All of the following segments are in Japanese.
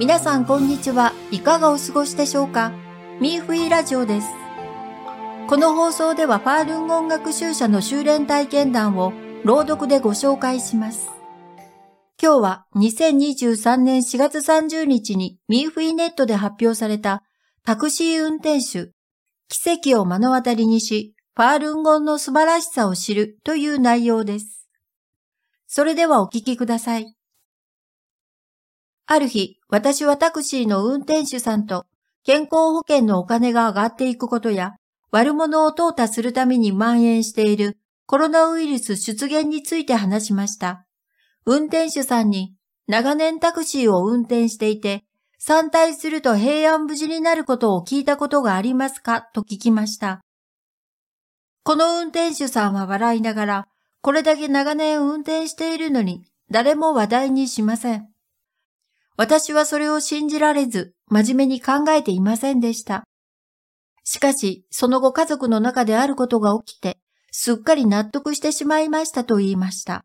皆さんこんにちは。いかがお過ごしでしょうか？ミーフィーラジオです。この放送ではファールンゴン学習者の修練体験談を朗読でご紹介します。今日は2023年4月30日にミーフィーネットで発表されたタクシー運転手、奇跡を目の当たりにし、ファールンゴンの素晴らしさを知るという内容です。それではお聞きください。ある日、私はタクシーの運転手さんと健康保険のお金が上がっていくことや、悪者を淘汰するために蔓延しているコロナウイルス出現について話しました。運転手さんに長年タクシーを運転していて、参退すると平安無事になることを聞いたことがありますか？と聞きました。この運転手さんは笑いながら、これだけ長年運転しているのに誰も話題にしません。私はそれを信じられず、真面目に考えていませんでした。しかし、その後家族の中であることが起きて、すっかり納得してしまいましたと言いました。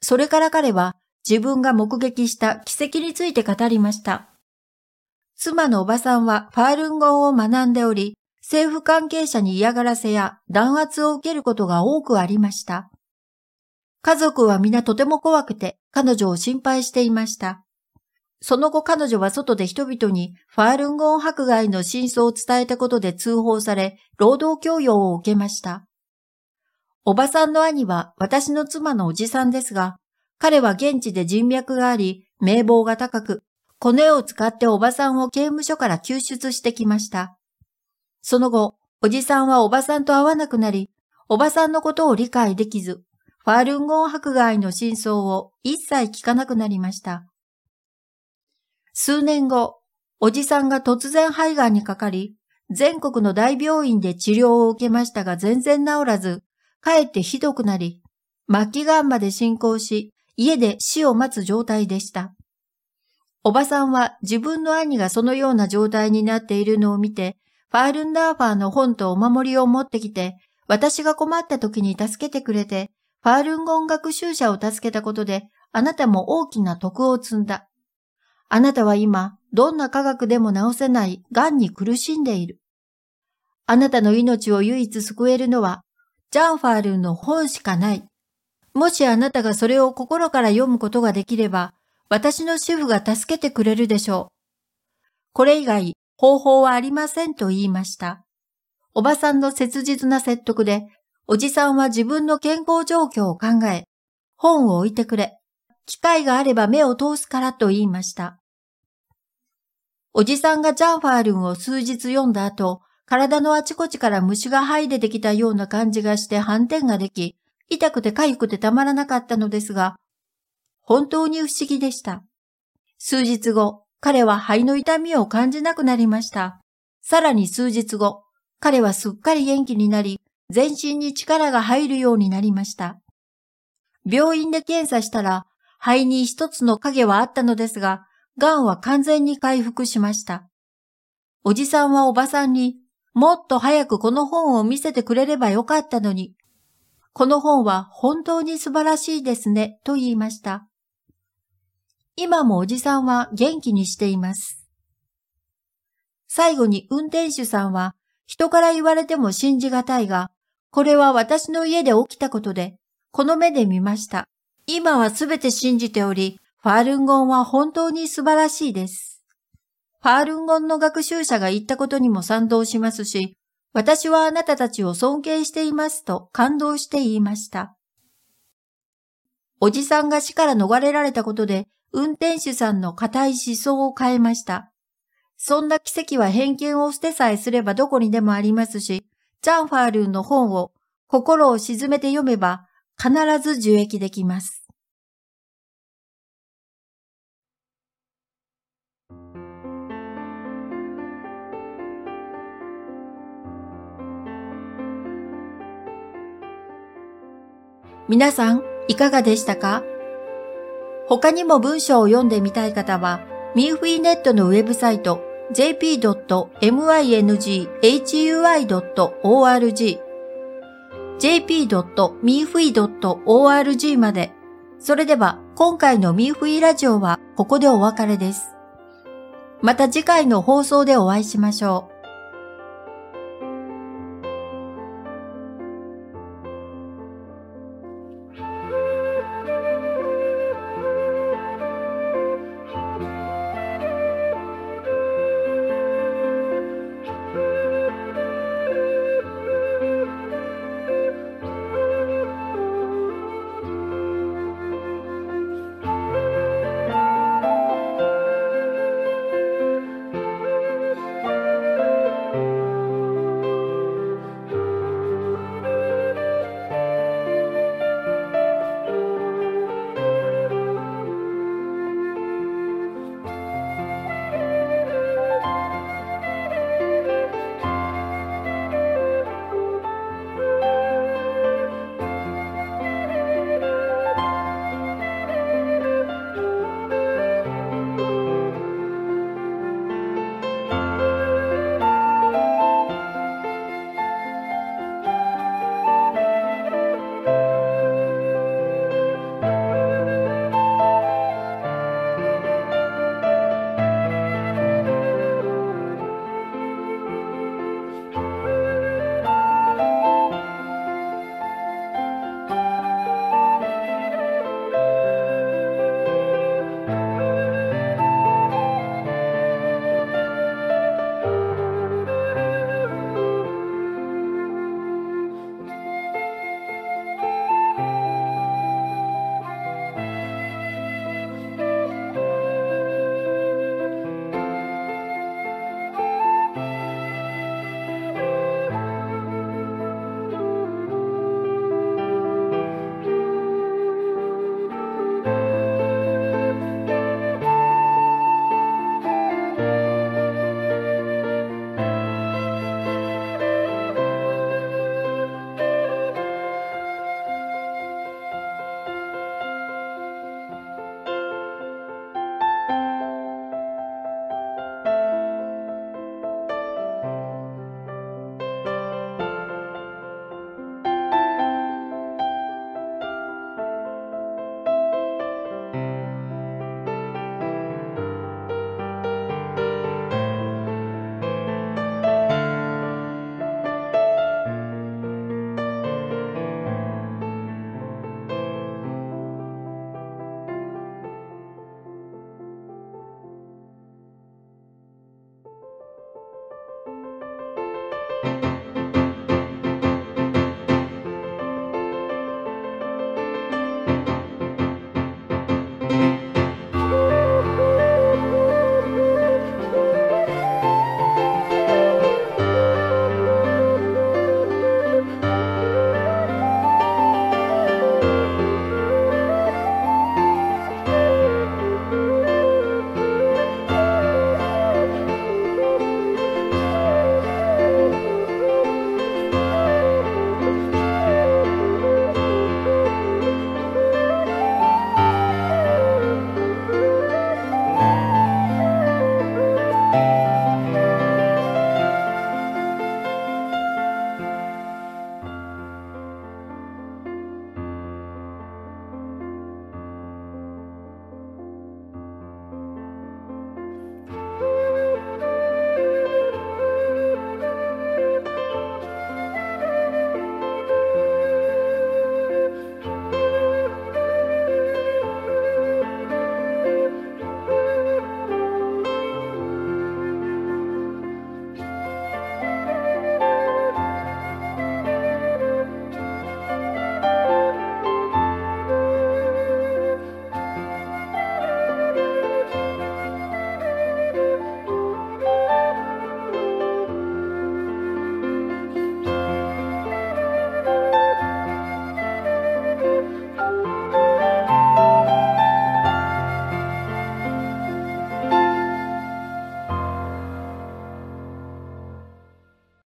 それから彼は自分が目撃した奇跡について語りました。妻のおばさんはファールン語を学んでおり、政府関係者に嫌がらせや弾圧を受けることが多くありました。家族は皆とても怖くて彼女を心配していました。その後彼女は外で人々にファールンゴン迫害の真相を伝えたことで通報され、労働教養を受けました。おばさんの兄は私の妻のおじさんですが、彼は現地で人脈があり、名簿が高く、コネを使っておばさんを刑務所から救出してきました。その後、おじさんはおばさんと会わなくなり、おばさんのことを理解できず、ファールンゴン迫害の真相を一切聞かなくなりました。数年後、おじさんが突然肺がんにかかり、全国の大病院で治療を受けましたが全然治らず、かえってひどくなり、末期がんまで進行し、家で死を待つ状態でした。おばさんは自分の兄がそのような状態になっているのを見て、ファールンダーファーの本とお守りを持ってきて、私が困った時に助けてくれて、ファールンゴン学習者を助けたことで、あなたも大きな徳を積んだ。あなたは今、どんな科学でも治せない癌に苦しんでいる。あなたの命を唯一救えるのは、ジャンファールの本しかない。もしあなたがそれを心から読むことができれば、私の主婦が助けてくれるでしょう。これ以外、方法はありませんと言いました。おばさんの切実な説得で、おじさんは自分の健康状況を考え、本を置いてくれ。機会があれば目を通すからと言いました。おじさんがジャンファールンを数日読んだ後、体のあちこちから虫が這い出てきたような感じがして反転ができ、痛くて痒くてたまらなかったのですが、本当に不思議でした。数日後、彼は肺の痛みを感じなくなりました。さらに数日後、彼はすっかり元気になり、全身に力が入るようになりました。病院で検査したら、肺に一つの影はあったのですが、癌は完全に回復しました。おじさんはおばさんに、もっと早くこの本を見せてくれればよかったのに、この本は本当に素晴らしいですね、と言いました。今もおじさんは元気にしています。最後に運転手さんは、人から言われても信じがたいが、これは私の家で起きたことで、この目で見ました。今はすべて信じており、ファールンゴンは本当に素晴らしいです。ファールンゴンの学習者が言ったことにも賛同しますし、私はあなたたちを尊敬していますと感動して言いました。おじさんが死から逃れられたことで、運転手さんの固い思想を変えました。そんな奇跡は偏見を捨てさえすればどこにでもありますし、ジャンファールンの本を心を沈めて読めば必ず受益できます。皆さん、いかがでしたか？他にも文章を読んでみたい方は、ミーフィーネットのウェブサイト jp.minghui.org jp.mifi.org まで。それでは、今回のミーフィーラジオはここでお別れです。また次回の放送でお会いしましょう。